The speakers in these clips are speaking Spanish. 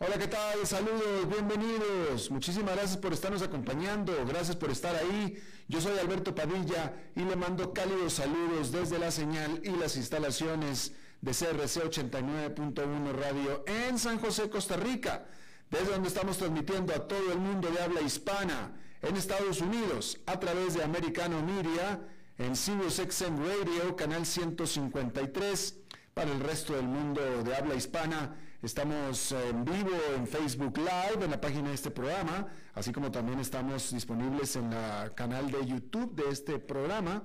Hola, ¿qué tal? Saludos, bienvenidos. Muchísimas gracias por estarnos acompañando, gracias por estar ahí. Yo soy Alberto Padilla y le mando cálidos saludos desde la señal y las instalaciones de CRC 89.1 Radio en San José, Costa Rica, desde donde estamos transmitiendo a todo el mundo de habla hispana en Estados Unidos a través de Americano Media en Sirius XM Radio, canal 153 para el resto del mundo de habla hispana Estamos en vivo en Facebook Live, en la página de este programa, así como también estamos disponibles en el canal de YouTube de este programa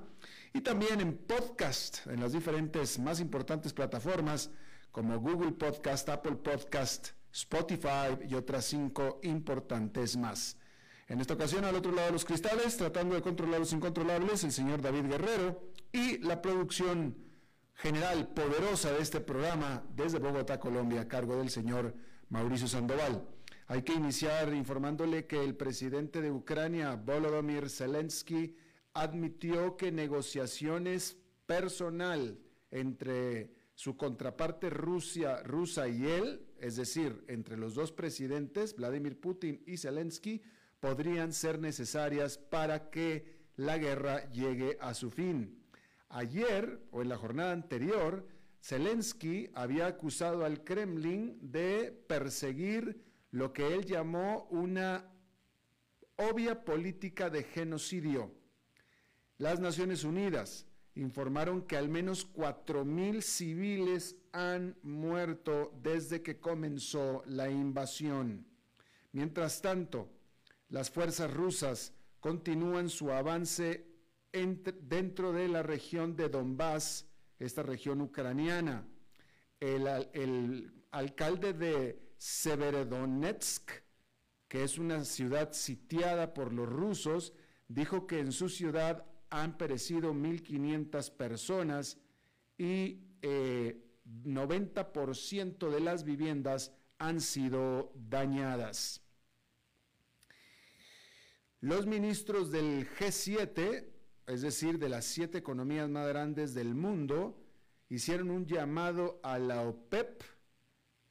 y también en podcast, en las diferentes más importantes plataformas como Google Podcast, Apple Podcast, Spotify y otras cinco importantes más. En esta ocasión, al otro lado de los cristales, tratando de controlar los incontrolables, el señor David Guerrero y la producción general poderosa de este programa desde Bogotá, Colombia, a cargo del señor Mauricio Sandoval. Hay que iniciar informándole que el presidente de Ucrania, Volodymyr Zelensky, admitió que negociaciones personal entre su contraparte Rusia, rusa y él, es decir, entre los dos presidentes, Vladimir Putin y Zelensky, podrían ser necesarias para que la guerra llegue a su fin. Ayer o en la jornada anterior, Zelensky había acusado al Kremlin de perseguir lo que él llamó una obvia política de genocidio. Las Naciones Unidas informaron que al menos 4.000 civiles han muerto desde que comenzó la invasión. Mientras tanto, las fuerzas rusas continúan su avance dentro de la región de Donbass, esta región ucraniana. El, alcalde de Severodonetsk, que es una ciudad sitiada por los rusos, dijo que en su ciudad han perecido 1.500 personas y 90% eh, de las viviendas han sido dañadas. Los ministros del G7 es decir, de las siete economías más grandes del mundo, hicieron un llamado a la OPEP,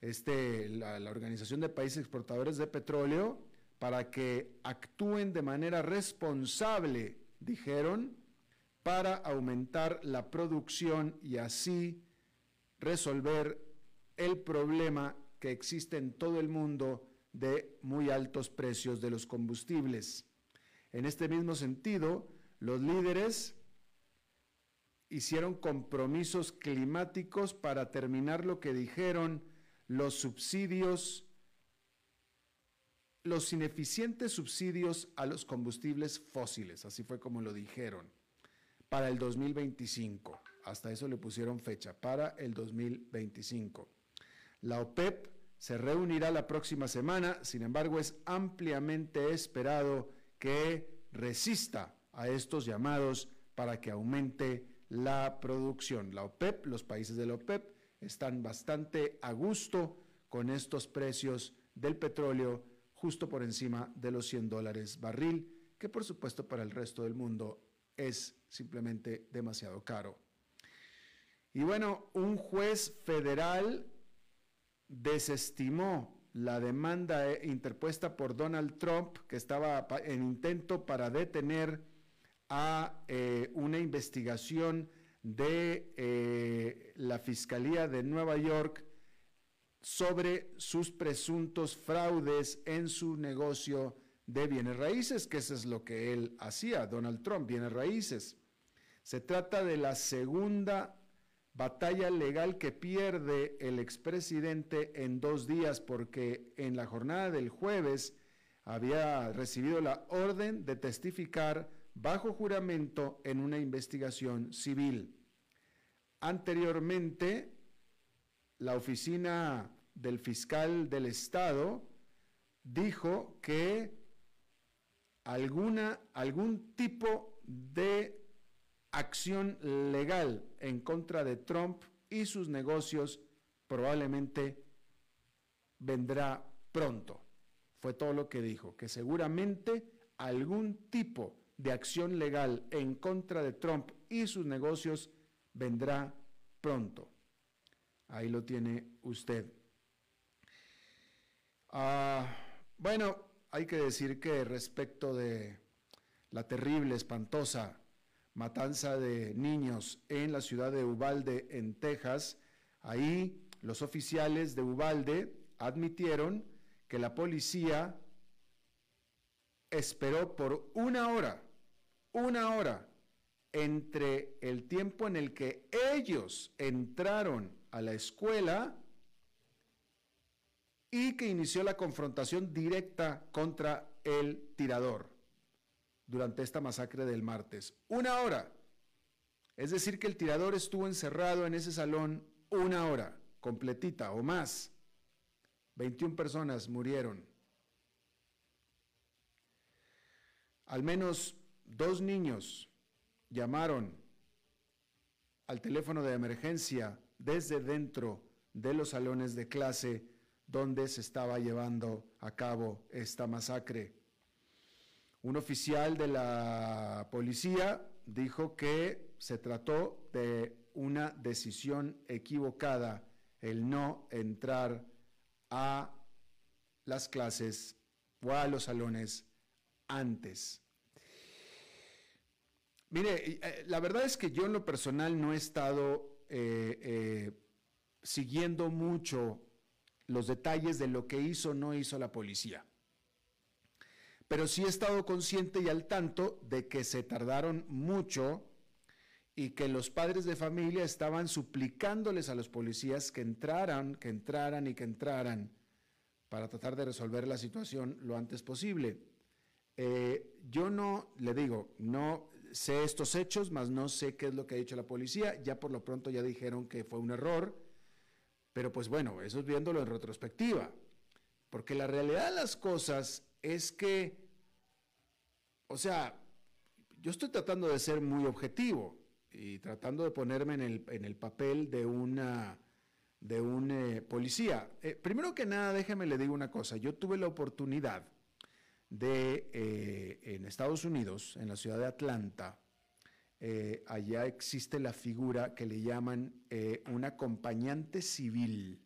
este, la, la Organización de Países Exportadores de Petróleo, para que actúen de manera responsable, dijeron, para aumentar la producción y así resolver el problema que existe en todo el mundo de muy altos precios de los combustibles. En este mismo sentido, los líderes hicieron compromisos climáticos para terminar lo que dijeron los subsidios, los ineficientes subsidios a los combustibles fósiles, así fue como lo dijeron, para el 2025. Hasta eso le pusieron fecha, para el 2025. La OPEP se reunirá la próxima semana, sin embargo es ampliamente esperado que resista a estos llamados para que aumente la producción. La OPEP, los países de la OPEP, están bastante a gusto con estos precios del petróleo justo por encima de los 100 dólares barril, que por supuesto para el resto del mundo es simplemente demasiado caro. Y bueno, un juez federal desestimó la demanda eh, interpuesta por Donald Trump, que estaba en intento para detener a eh, una investigación de eh, la Fiscalía de Nueva York sobre sus presuntos fraudes en su negocio de bienes raíces, que eso es lo que él hacía, Donald Trump, bienes raíces. Se trata de la segunda batalla legal que pierde el expresidente en dos días porque en la jornada del jueves había recibido la orden de testificar bajo juramento en una investigación civil. Anteriormente, la oficina del fiscal del Estado dijo que alguna, algún tipo de acción legal en contra de Trump y sus negocios probablemente vendrá pronto. Fue todo lo que dijo, que seguramente algún tipo de acción legal en contra de Trump y sus negocios vendrá pronto. Ahí lo tiene usted. Ah, bueno, hay que decir que respecto de la terrible, espantosa matanza de niños en la ciudad de Ubalde, en Texas, ahí los oficiales de Ubalde admitieron que la policía esperó por una hora, una hora, entre el tiempo en el que ellos entraron a la escuela y que inició la confrontación directa contra el tirador durante esta masacre del martes. Una hora. Es decir, que el tirador estuvo encerrado en ese salón una hora, completita o más. 21 personas murieron. Al menos dos niños llamaron al teléfono de emergencia desde dentro de los salones de clase donde se estaba llevando a cabo esta masacre. Un oficial de la policía dijo que se trató de una decisión equivocada el no entrar a las clases o a los salones antes. Mire, eh, la verdad es que yo en lo personal no he estado eh, eh, siguiendo mucho los detalles de lo que hizo o no hizo la policía pero sí he estado consciente y al tanto de que se tardaron mucho y que los padres de familia estaban suplicándoles a los policías que entraran, que entraran y que entraran para tratar de resolver la situación lo antes posible. Yo no, le digo, no sé estos hechos, más no sé qué es lo que ha dicho la policía. Ya por lo pronto ya dijeron que fue un error, pero pues bueno, eso es viéndolo en retrospectiva. Porque la realidad de las cosas es que o sea, yo estoy tratando de ser muy objetivo y tratando de ponerme en el, papel de una de un eh, policía. Eh, primero que nada, déjeme le digo una cosa. Yo tuve la oportunidad de, eh, en Estados Unidos, en la ciudad de Atlanta, allá existe la figura que le llaman un acompañante civil.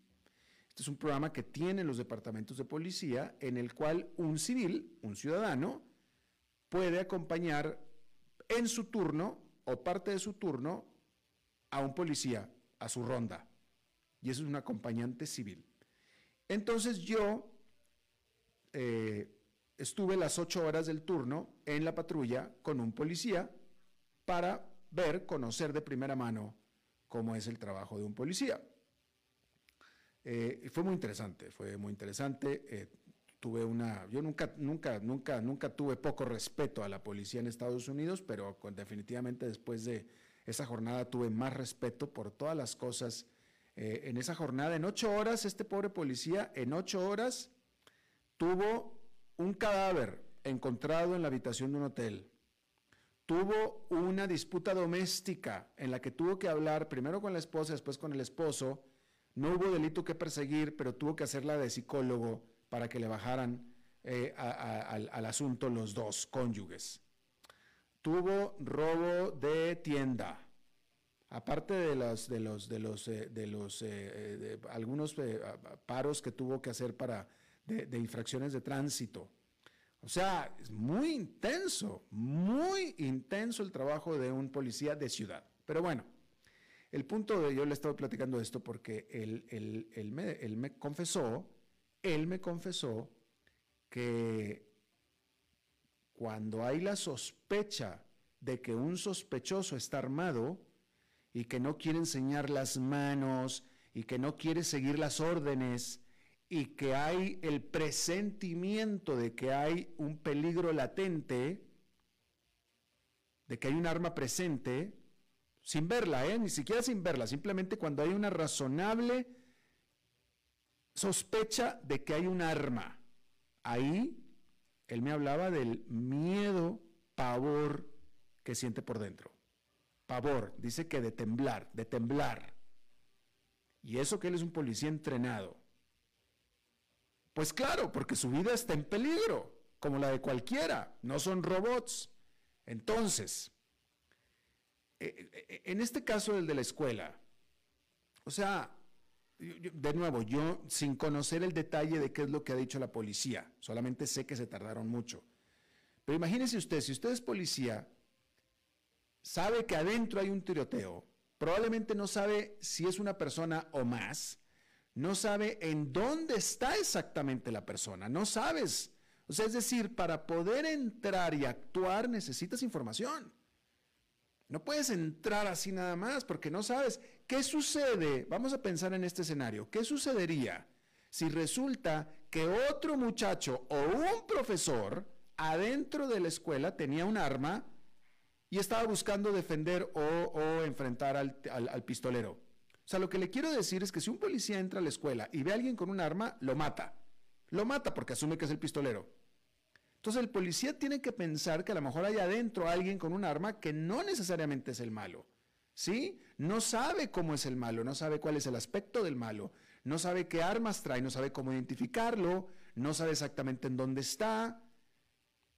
Este es un programa que tienen los departamentos de policía en el cual un civil, un ciudadano, puede acompañar en su turno o parte de su turno a un policía a su ronda. Y eso es un acompañante civil. Entonces yo eh, estuve las ocho horas del turno en la patrulla con un policía para ver, conocer de primera mano cómo es el trabajo de un policía. Eh, fue muy interesante, fue muy interesante. Eh, tuve una, yo nunca, nunca, nunca, nunca tuve poco respeto a la policía en Estados Unidos, pero definitivamente después de esa jornada tuve más respeto por todas las cosas. Eh, en esa jornada, en ocho horas, este pobre policía, en ocho horas, tuvo un cadáver encontrado en la habitación de un hotel. Tuvo una disputa doméstica en la que tuvo que hablar primero con la esposa, después con el esposo. No hubo delito que perseguir, pero tuvo que hacerla de psicólogo para que le bajaran eh, al, asunto los dos cónyuges. Tuvo robo de tienda, aparte de los, de los, de los, eh, de eh, algunos paros que tuvo que hacer para de, infracciones de tránsito. O sea, es muy intenso, muy intenso el trabajo de un policía de ciudad. Pero bueno, el punto de yo le estaba platicando esto porque él, me, él me confesó, él me confesó que cuando hay la sospecha de que un sospechoso está armado y que no quiere enseñar las manos y que no quiere seguir las órdenes y que hay el presentimiento de que hay un peligro latente, de que hay un arma presente, sin verla, ¿eh? ni siquiera sin verla, simplemente cuando hay una razonable sospecha de que hay un arma. Ahí él me hablaba del miedo, pavor que siente por dentro. Pavor, dice que de temblar, de temblar. Y eso que él es un policía entrenado. Pues claro, porque su vida está en peligro, como la de cualquiera, no son robots. Entonces, eh, eh, en este caso el de la escuela, o sea, de nuevo, yo sin conocer el detalle de qué es lo que ha dicho la policía, solamente sé que se tardaron mucho. Pero imagínese usted, si usted es policía, sabe que adentro hay un tiroteo, probablemente no sabe si es una persona o más, no sabe en dónde está exactamente la persona, no sabes. O sea, es decir, para poder entrar y actuar necesitas información. No puedes entrar así nada más porque no sabes qué sucede. Vamos a pensar en este escenario. ¿Qué sucedería si resulta que otro muchacho o un profesor adentro de la escuela tenía un arma y estaba buscando defender o, enfrentar al, al pistolero? O sea, lo que le quiero decir es que si un policía entra a la escuela y ve a alguien con un arma, lo mata. Lo mata porque asume que es el pistolero. Entonces el policía tiene que pensar que a lo mejor hay adentro alguien con un arma que no necesariamente es el malo. ¿Sí? No sabe cómo es el malo, no sabe cuál es el aspecto del malo, no sabe qué armas trae, no sabe cómo identificarlo, no sabe exactamente en dónde está.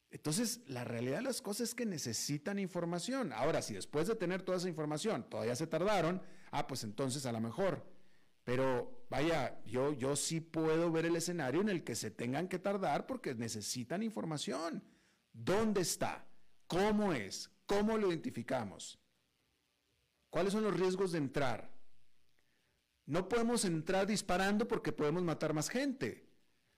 Entonces, la realidad de las cosas es que necesitan información. Ahora, si después de tener toda esa información todavía se tardaron, ah, pues entonces a lo mejor pero vaya, yo, yo sí puedo ver el escenario en el que se tengan que tardar porque necesitan información. ¿Dónde está? ¿Cómo es? ¿Cómo lo identificamos? ¿Cuáles son los riesgos de entrar? No podemos entrar disparando porque podemos matar más gente.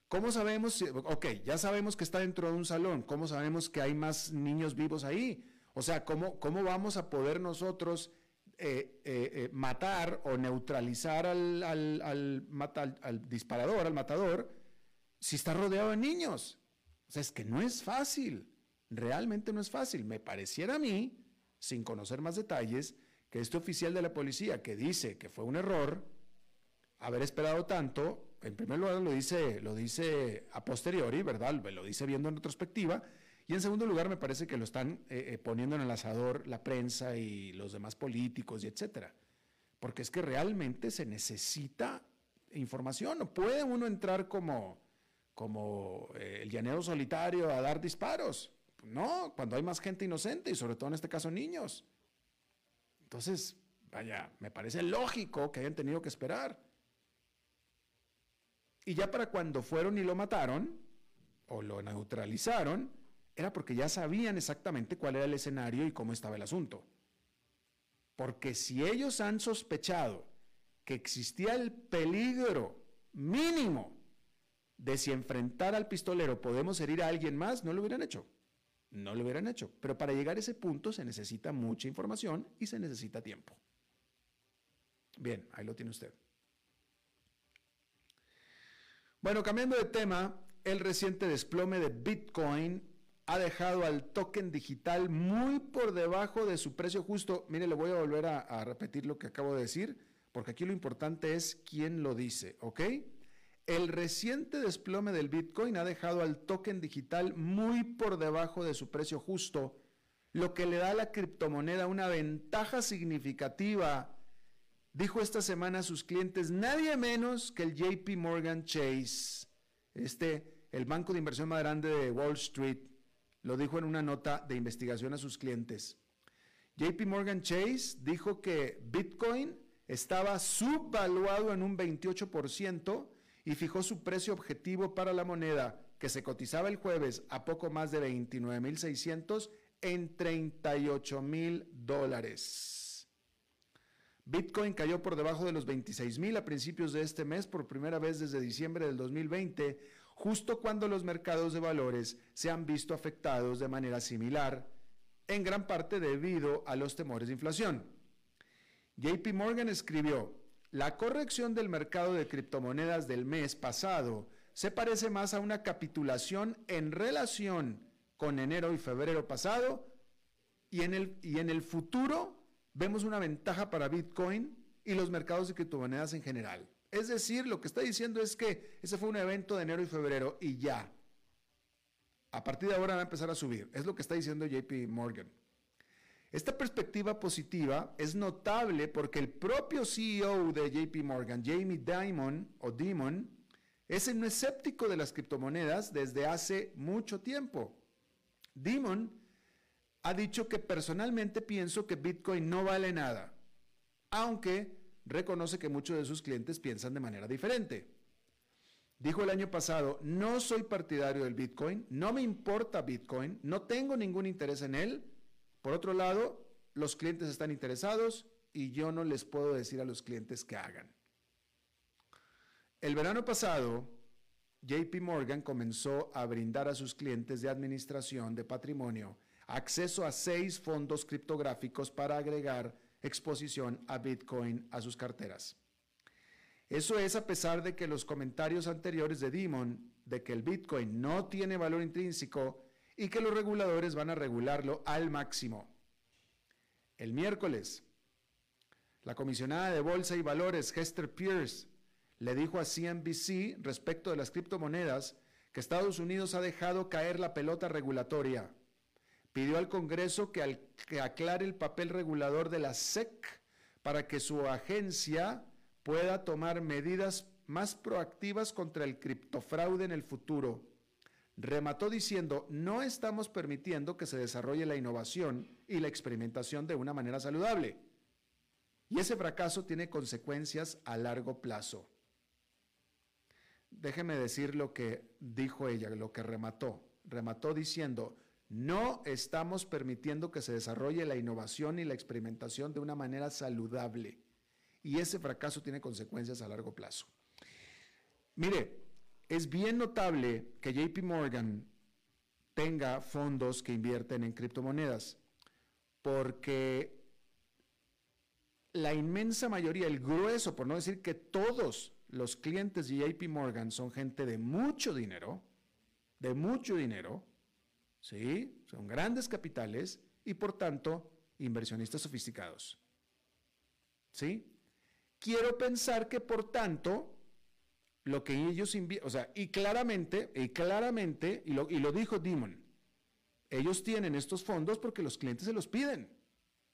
¿Cómo sabemos? Si, ok, ya sabemos que está dentro de un salón. ¿Cómo sabemos que hay más niños vivos ahí? O sea, ¿cómo, cómo vamos a poder nosotros eh, eh, eh, matar o neutralizar al, al, disparador, al matador, si está rodeado de niños. O sea, es que no es fácil, realmente no es fácil. Me pareciera a mí, sin conocer más detalles, que este oficial de la policía que dice que fue un error haber esperado tanto, en primer lugar lo dice, lo dice a posteriori, ¿verdad? Lo dice viendo en retrospectiva, y en segundo lugar, me parece que lo están eh, eh, poniendo en el asador la prensa y los demás políticos y etcétera. Porque es que realmente se necesita información. No puede uno entrar como, como eh, el llanero solitario a dar disparos. No, cuando hay más gente inocente y sobre todo en este caso niños. Entonces, vaya, me parece lógico que hayan tenido que esperar. Y ya para cuando fueron y lo mataron, o lo neutralizaron, era porque ya sabían exactamente cuál era el escenario y cómo estaba el asunto. Porque si ellos han sospechado que existía el peligro mínimo de si enfrentar al pistolero podemos herir a alguien más, no lo hubieran hecho. No lo hubieran hecho. Pero para llegar a ese punto se necesita mucha información y se necesita tiempo. Bien, ahí lo tiene usted. Bueno, cambiando de tema, el reciente desplome de Bitcoin ha dejado al token digital muy por debajo de su precio justo. Mire, le voy a volver a, repetir lo que acabo de decir, porque aquí lo importante es quién lo dice, ¿ok? El reciente desplome del Bitcoin ha dejado al token digital muy por debajo de su precio justo, lo que le da a la criptomoneda una ventaja significativa, dijo esta semana a sus clientes nadie menos que el JP Morgan Chase, este, el banco de inversión más grande de Wall Street. Lo dijo en una nota de investigación a sus clientes. JP Morgan Chase dijo que Bitcoin estaba subvaluado en un 28% y fijó su precio objetivo para la moneda, que se cotizaba el jueves a poco más de 29.600 en 38.000 dólares. Bitcoin cayó por debajo de los 26.000 a principios de este mes por primera vez desde diciembre del 2020, justo cuando los mercados de valores se han visto afectados de manera similar, en gran parte debido a los temores de inflación. JP Morgan escribió, la corrección del mercado de criptomonedas del mes pasado se parece más a una capitulación en relación con enero y febrero pasado y en el, y en el futuro vemos una ventaja para Bitcoin y los mercados de criptomonedas en general. Es decir, lo que está diciendo es que ese fue un evento de enero y febrero y ya. A partir de ahora va a empezar a subir. Es lo que está diciendo JP Morgan. Esta perspectiva positiva es notable porque el propio CEO de JP Morgan, Jamie Dimon o Dimon, es un escéptico de las criptomonedas desde hace mucho tiempo. Dimon ha dicho que personalmente pienso que Bitcoin no vale nada, aunque reconoce que muchos de sus clientes piensan de manera diferente. Dijo el año pasado, no soy partidario del Bitcoin, no me importa Bitcoin, no tengo ningún interés en él, por otro lado, los clientes están interesados y yo no les puedo decir a los clientes que hagan. El verano pasado, JP Morgan comenzó a brindar a sus clientes de administración de patrimonio acceso a seis fondos criptográficos para agregar exposición a Bitcoin a sus carteras. Eso es a pesar de que los comentarios anteriores de Demon de que el Bitcoin no tiene valor intrínseco y que los reguladores van a regularlo al máximo. El miércoles, la comisionada de Bolsa y Valores, Hester Pierce, le dijo a CNBC respecto de las criptomonedas que Estados Unidos ha dejado caer la pelota regulatoria. Pidió al Congreso que, aclare el papel regulador de la SEC para que su agencia pueda tomar medidas más proactivas contra el criptofraude en el futuro remató diciendo, no estamos permitiendo que se desarrolle la innovación y la experimentación de una manera saludable. Y ese fracaso tiene consecuencias a largo plazo. Déjeme decir lo que dijo ella, lo que remató. Remató diciendo, no estamos permitiendo que se desarrolle la innovación y la experimentación de una manera saludable. Y ese fracaso tiene consecuencias a largo plazo. Mire, es bien notable que JP Morgan tenga fondos que invierten en criptomonedas, porque la inmensa mayoría, el grueso, por no decir que todos los clientes de JP Morgan son gente de mucho dinero, de mucho dinero, ¿sí? Son grandes capitales y por tanto inversionistas sofisticados. ¿Sí? Quiero pensar que por tanto lo que ellos invierten, o sea, y claramente, y claramente, y lo, y lo dijo Demon, ellos tienen estos fondos porque los clientes se los piden.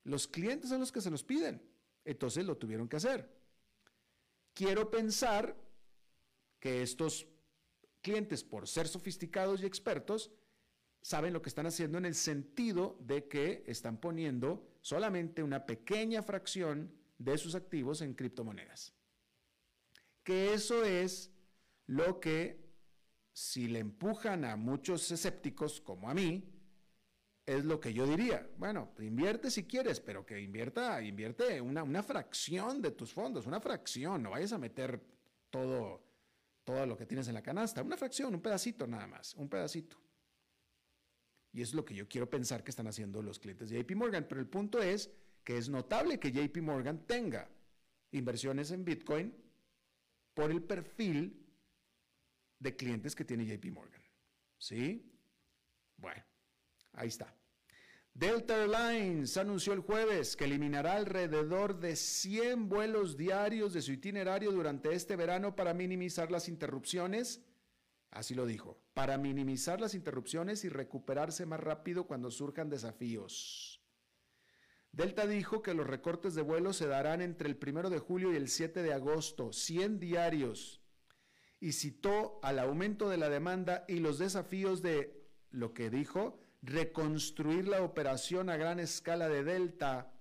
Los clientes son los que se los piden. Entonces lo tuvieron que hacer. Quiero pensar que estos clientes, por ser sofisticados y expertos, saben lo que están haciendo en el sentido de que están poniendo solamente una pequeña fracción de sus activos en criptomonedas que eso es lo que, si le empujan a muchos escépticos como a mí, es lo que yo diría. Bueno, invierte si quieres, pero que invierta, invierte una, una fracción de tus fondos, una fracción, no vayas a meter todo, todo lo que tienes en la canasta, una fracción, un pedacito nada más, un pedacito. Y es lo que yo quiero pensar que están haciendo los clientes de JP Morgan. Pero el punto es que es notable que JP Morgan tenga inversiones en Bitcoin por el perfil de clientes que tiene JP Morgan. ¿Sí? Bueno, ahí está. Delta Airlines anunció el jueves que eliminará alrededor de 100 vuelos diarios de su itinerario durante este verano para minimizar las interrupciones. Así lo dijo, para minimizar las interrupciones y recuperarse más rápido cuando surjan desafíos. Delta dijo que los recortes de vuelos se darán entre el 1 de julio y el 7 de agosto, 100 diarios, y citó al aumento de la demanda y los desafíos de lo que dijo reconstruir la operación a gran escala de Delta.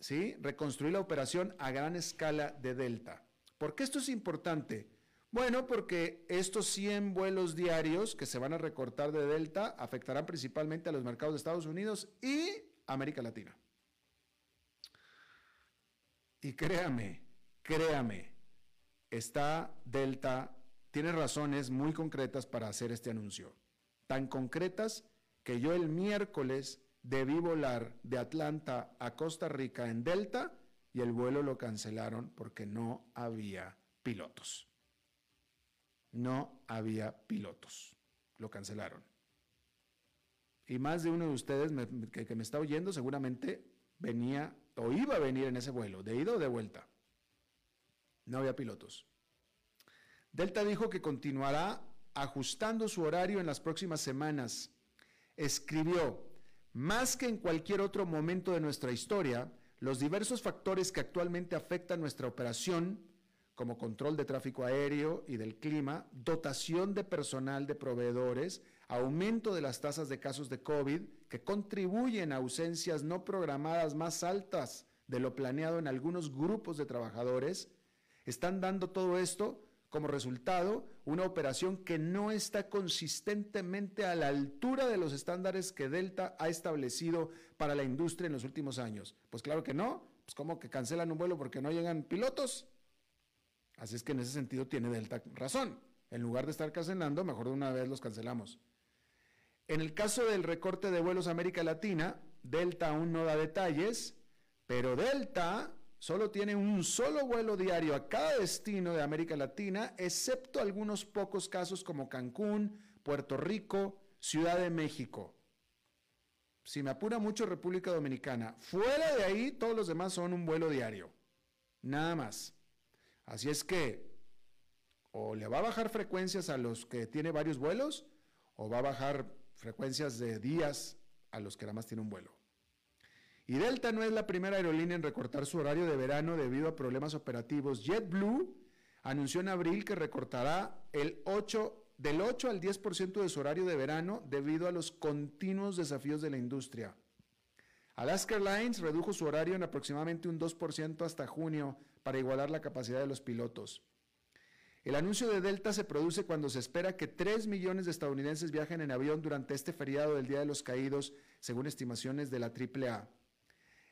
¿Sí? Reconstruir la operación a gran escala de Delta. ¿Por qué esto es importante? Bueno, porque estos 100 vuelos diarios que se van a recortar de Delta afectarán principalmente a los mercados de Estados Unidos y América Latina. Y créame, créame, está Delta, tiene razones muy concretas para hacer este anuncio. Tan concretas que yo el miércoles debí volar de Atlanta a Costa Rica en Delta y el vuelo lo cancelaron porque no había pilotos. No había pilotos. Lo cancelaron. Y más de uno de ustedes que, que me está oyendo seguramente venía o iba a venir en ese vuelo, de ida o de vuelta. No había pilotos. Delta dijo que continuará ajustando su horario en las próximas semanas. Escribió, más que en cualquier otro momento de nuestra historia, los diversos factores que actualmente afectan nuestra operación, como control de tráfico aéreo y del clima, dotación de personal de proveedores, aumento de las tasas de casos de COVID, que contribuyen a ausencias no programadas más altas de lo planeado en algunos grupos de trabajadores, están dando todo esto como resultado una operación que no está consistentemente a la altura de los estándares que Delta ha establecido para la industria en los últimos años. Pues claro que no, pues como que cancelan un vuelo porque no llegan pilotos. Así es que en ese sentido tiene Delta razón. En lugar de estar cancelando, mejor de una vez los cancelamos. En el caso del recorte de vuelos a América Latina, Delta aún no da detalles, pero Delta solo tiene un solo vuelo diario a cada destino de América Latina, excepto algunos pocos casos como Cancún, Puerto Rico, Ciudad de México. Si me apura mucho República Dominicana, fuera de ahí todos los demás son un vuelo diario. Nada más. Así es que o le va a bajar frecuencias a los que tiene varios vuelos o va a bajar frecuencias de días a los que nada más tiene un vuelo. Y Delta no es la primera aerolínea en recortar su horario de verano debido a problemas operativos. JetBlue anunció en abril que recortará el 8, del 8 al 10% de su horario de verano debido a los continuos desafíos de la industria. Alaska Airlines redujo su horario en aproximadamente un 2% hasta junio para igualar la capacidad de los pilotos. El anuncio de Delta se produce cuando se espera que 3 millones de estadounidenses viajen en avión durante este feriado del Día de los Caídos, según estimaciones de la AAA.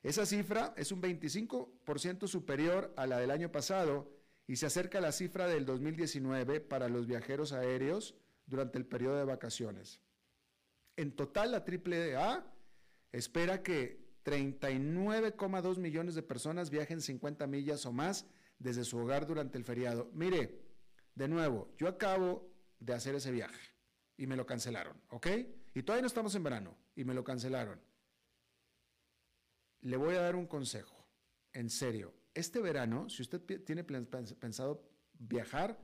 Esa cifra es un 25% superior a la del año pasado y se acerca a la cifra del 2019 para los viajeros aéreos durante el periodo de vacaciones. En total, la AAA espera que 39,2 millones de personas viajen 50 millas o más desde su hogar durante el feriado. Mire, de nuevo, yo acabo de hacer ese viaje y me lo cancelaron, ¿ok? Y todavía no estamos en verano y me lo cancelaron. Le voy a dar un consejo, en serio. Este verano, si usted tiene pensado viajar,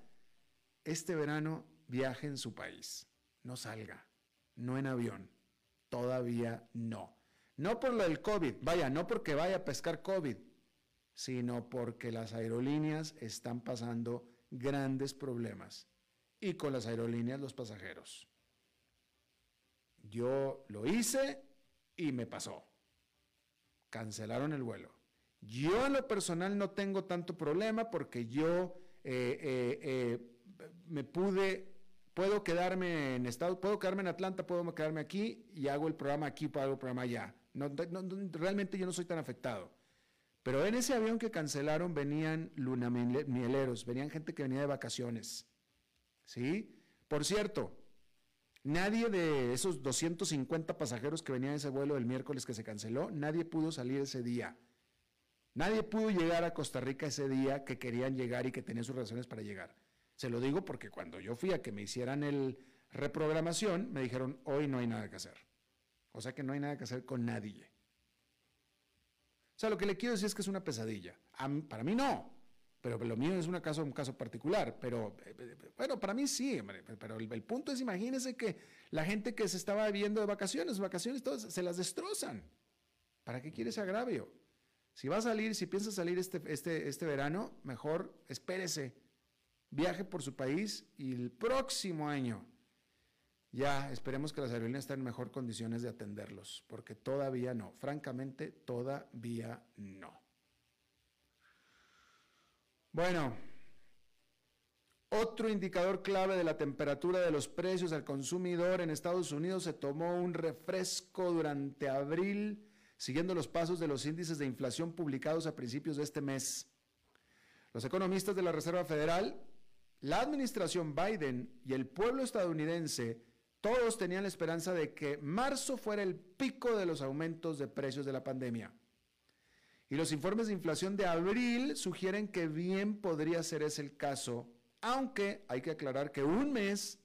este verano viaje en su país. No salga, no en avión. Todavía no. No por lo del COVID, vaya, no porque vaya a pescar COVID, sino porque las aerolíneas están pasando grandes problemas y con las aerolíneas los pasajeros. Yo lo hice y me pasó. Cancelaron el vuelo. Yo en lo personal no tengo tanto problema porque yo eh, eh, eh, me pude, puedo quedarme en estado, puedo quedarme en Atlanta, puedo quedarme aquí y hago el programa aquí, hago el programa allá. Realmente yo no soy tan afectado. Pero en ese avión que cancelaron venían lunamieleros, venían gente que venía de vacaciones. ¿Sí? Por cierto, nadie de esos 250 pasajeros que venían en ese vuelo el miércoles que se canceló, nadie pudo salir ese día. Nadie pudo llegar a Costa Rica ese día que querían llegar y que tenían sus razones para llegar. Se lo digo porque cuando yo fui a que me hicieran el reprogramación, me dijeron, hoy no hay nada que hacer. O sea que no hay nada que hacer con nadie. O sea, lo que le quiero decir es que es una pesadilla. para mí no, pero lo mío es un caso particular. Pero bueno, para mí sí, pero el, punto es, imagínense que la gente que se estaba viendo de vacaciones, vacaciones, todas se las destrozan. ¿Para qué quiere ese agravio? Si va a salir, si piensa salir este, este, este verano, mejor espérese, viaje por su país y el próximo año ya esperemos que las aerolíneas estén en mejor condiciones de atenderlos, porque todavía no, francamente todavía no. Bueno, otro indicador clave de la temperatura de los precios al consumidor en Estados Unidos se tomó un refresco durante abril, siguiendo los pasos de los índices de inflación publicados a principios de este mes. Los economistas de la Reserva Federal, la administración Biden y el pueblo estadounidense todos tenían la esperanza de que marzo fuera el pico de los aumentos de precios de la pandemia. Y los informes de inflación de abril sugieren que bien podría ser ese el caso, aunque hay que aclarar que un mes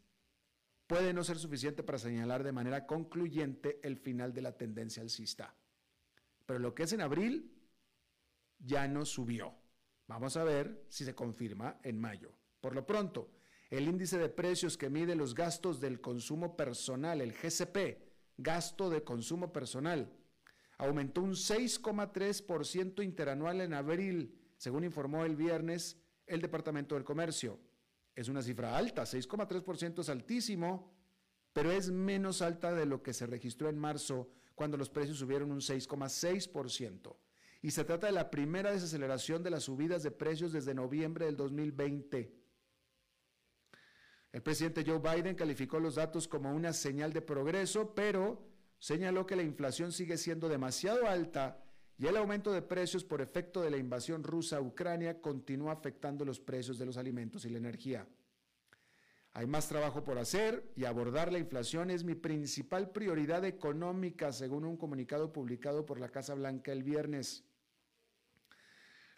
puede no ser suficiente para señalar de manera concluyente el final de la tendencia alcista. Pero lo que es en abril ya no subió. Vamos a ver si se confirma en mayo. Por lo pronto, el índice de precios que mide los gastos del consumo personal, el GCP, gasto de consumo personal, aumentó un 6,3% interanual en abril, según informó el viernes el Departamento del Comercio. Es una cifra alta, 6,3% es altísimo, pero es menos alta de lo que se registró en marzo, cuando los precios subieron un 6,6%. Y se trata de la primera desaceleración de las subidas de precios desde noviembre del 2020. El presidente Joe Biden calificó los datos como una señal de progreso, pero señaló que la inflación sigue siendo demasiado alta y el aumento de precios por efecto de la invasión rusa a Ucrania continúa afectando los precios de los alimentos y la energía. Hay más trabajo por hacer y abordar la inflación es mi principal prioridad económica, según un comunicado publicado por la Casa Blanca el viernes.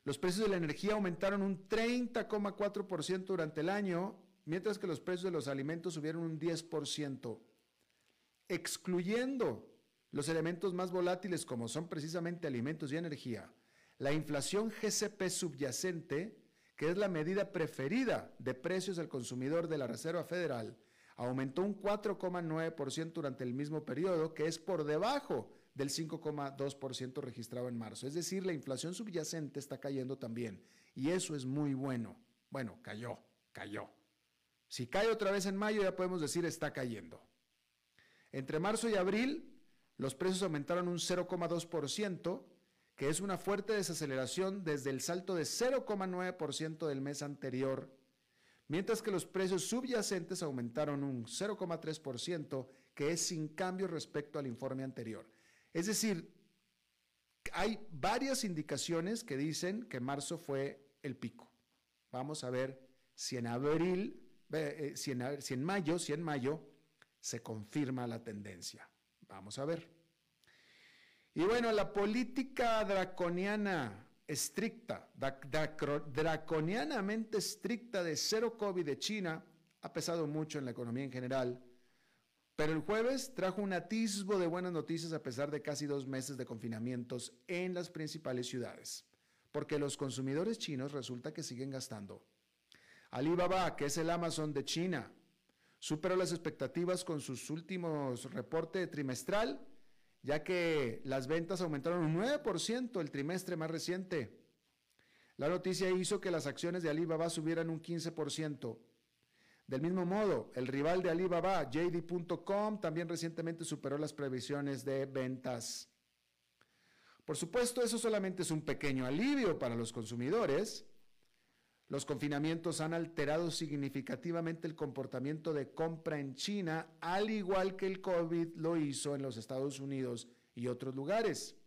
Los precios de la energía aumentaron un 30,4% durante el año mientras que los precios de los alimentos subieron un 10%, excluyendo los elementos más volátiles como son precisamente alimentos y energía. La inflación GCP subyacente, que es la medida preferida de precios al consumidor de la Reserva Federal, aumentó un 4,9% durante el mismo periodo, que es por debajo del 5,2% registrado en marzo. Es decir, la inflación subyacente está cayendo también. Y eso es muy bueno. Bueno, cayó, cayó. Si cae otra vez en mayo, ya podemos decir está cayendo. Entre marzo y abril, los precios aumentaron un 0,2%, que es una fuerte desaceleración desde el salto de 0,9% del mes anterior, mientras que los precios subyacentes aumentaron un 0,3%, que es sin cambio respecto al informe anterior. Es decir, hay varias indicaciones que dicen que marzo fue el pico. Vamos a ver si en abril eh, si, en, mayo, si en mayo se confirma la tendencia. Vamos a ver. Y bueno, la política draconiana estricta, draconianamente estricta de cero COVID de China ha pesado mucho en la economía en general, pero el jueves trajo un atisbo de buenas noticias a pesar de casi dos meses de confinamientos en las principales ciudades, porque los consumidores chinos resulta que siguen gastando Alibaba, que es el Amazon de China, superó las expectativas con sus últimos reportes trimestral, ya que las ventas aumentaron un 9% el trimestre más reciente. La noticia hizo que las acciones de Alibaba subieran un 15%. Del mismo modo, el rival de Alibaba, JD.com, también recientemente superó las previsiones de ventas. Por supuesto, eso solamente es un pequeño alivio para los consumidores, los confinamientos han alterado significativamente el comportamiento de compra en China, al igual que el COVID lo hizo en los Estados Unidos y otros lugares.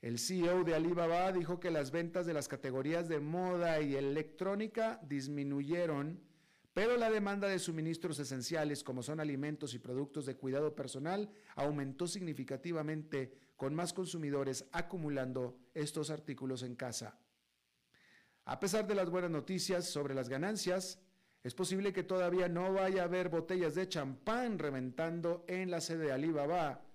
El CEO de Alibaba dijo que las ventas de las categorías de moda y electrónica disminuyeron, pero la demanda de suministros esenciales como son alimentos y productos de cuidado personal aumentó significativamente con más consumidores acumulando estos artículos en casa. A pesar de las buenas noticias sobre las ganancias, es posible que todavía no vaya a haber botellas de champán reventando en la sede de Alibaba,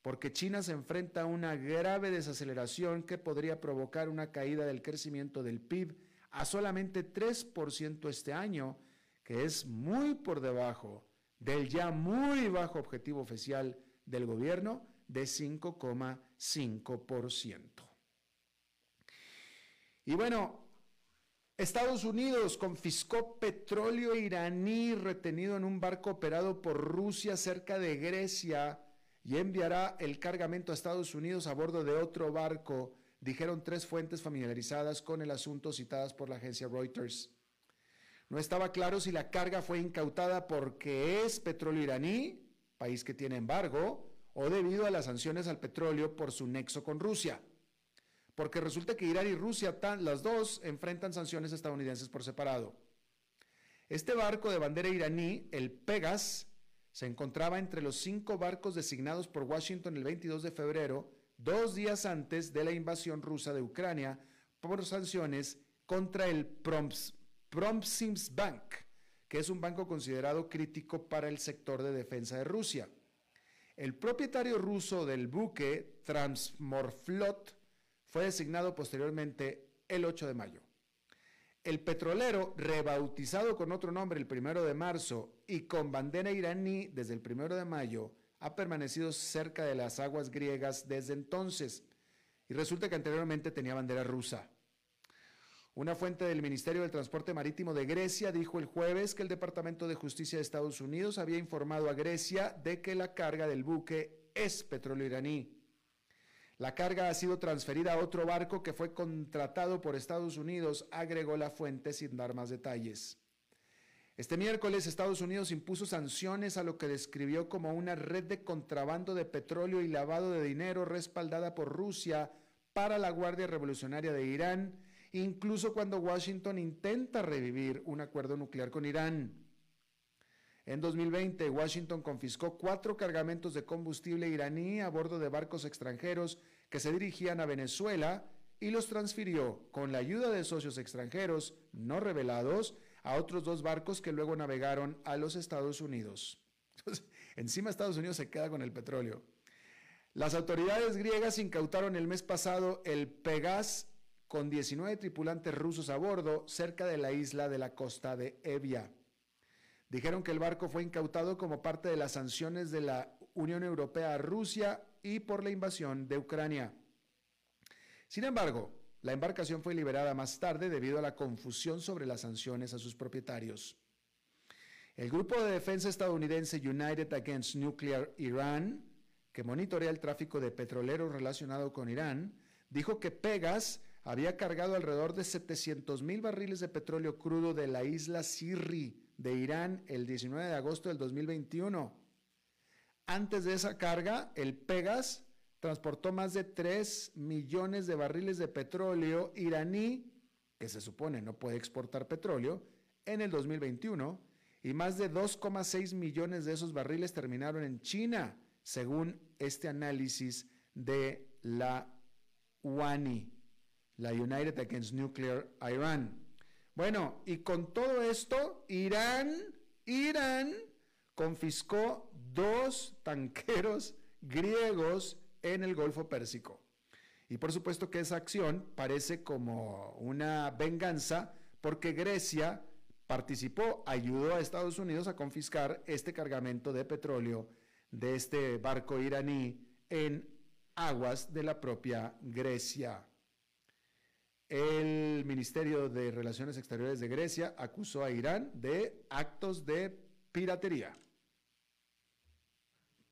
porque China se enfrenta a una grave desaceleración que podría provocar una caída del crecimiento del PIB a solamente 3% este año, que es muy por debajo del ya muy bajo objetivo oficial del gobierno de 5,5%. Y bueno, Estados Unidos confiscó petróleo iraní retenido en un barco operado por Rusia cerca de Grecia y enviará el cargamento a Estados Unidos a bordo de otro barco, dijeron tres fuentes familiarizadas con el asunto citadas por la agencia Reuters. No estaba claro si la carga fue incautada porque es petróleo iraní, país que tiene embargo, o debido a las sanciones al petróleo por su nexo con Rusia porque resulta que Irán y Rusia, las dos, enfrentan sanciones estadounidenses por separado. Este barco de bandera iraní, el Pegas, se encontraba entre los cinco barcos designados por Washington el 22 de febrero, dos días antes de la invasión rusa de Ucrania, por sanciones contra el Promsims Bank, que es un banco considerado crítico para el sector de defensa de Rusia. El propietario ruso del buque Transmorflot fue designado posteriormente el 8 de mayo. El petrolero, rebautizado con otro nombre el 1 de marzo y con bandera iraní desde el 1 de mayo, ha permanecido cerca de las aguas griegas desde entonces y resulta que anteriormente tenía bandera rusa. Una fuente del Ministerio del Transporte Marítimo de Grecia dijo el jueves que el Departamento de Justicia de Estados Unidos había informado a Grecia de que la carga del buque es petróleo iraní. La carga ha sido transferida a otro barco que fue contratado por Estados Unidos, agregó la fuente sin dar más detalles. Este miércoles Estados Unidos impuso sanciones a lo que describió como una red de contrabando de petróleo y lavado de dinero respaldada por Rusia para la Guardia Revolucionaria de Irán, incluso cuando Washington intenta revivir un acuerdo nuclear con Irán. En 2020, Washington confiscó cuatro cargamentos de combustible iraní a bordo de barcos extranjeros que se dirigían a Venezuela y los transfirió con la ayuda de socios extranjeros no revelados a otros dos barcos que luego navegaron a los Estados Unidos. encima Estados Unidos se queda con el petróleo. Las autoridades griegas incautaron el mes pasado el Pegas con 19 tripulantes rusos a bordo cerca de la isla de la costa de Evia. Dijeron que el barco fue incautado como parte de las sanciones de la Unión Europea a Rusia y por la invasión de Ucrania. Sin embargo, la embarcación fue liberada más tarde debido a la confusión sobre las sanciones a sus propietarios. El grupo de defensa estadounidense United Against Nuclear Iran, que monitorea el tráfico de petroleros relacionado con Irán, dijo que Pegas había cargado alrededor de 700 mil barriles de petróleo crudo de la isla Sirri de Irán el 19 de agosto del 2021. Antes de esa carga, el Pegas transportó más de 3 millones de barriles de petróleo iraní, que se supone no puede exportar petróleo, en el 2021, y más de 2,6 millones de esos barriles terminaron en China, según este análisis de la UANI, la United Against Nuclear Iran. Bueno, y con todo esto, Irán, Irán confiscó dos tanqueros griegos en el Golfo Pérsico. Y por supuesto que esa acción parece como una venganza porque Grecia participó, ayudó a Estados Unidos a confiscar este cargamento de petróleo de este barco iraní en aguas de la propia Grecia. El Ministerio de Relaciones Exteriores de Grecia acusó a Irán de actos de piratería.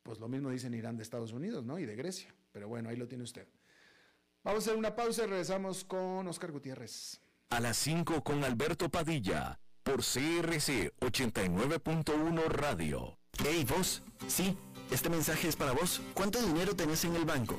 Pues lo mismo dicen Irán de Estados Unidos, ¿no? Y de Grecia. Pero bueno, ahí lo tiene usted. Vamos a hacer una pausa y regresamos con Oscar Gutiérrez. A las 5 con Alberto Padilla, por CRC 89.1 Radio. Hey, vos. Sí, este mensaje es para vos. ¿Cuánto dinero tenés en el banco?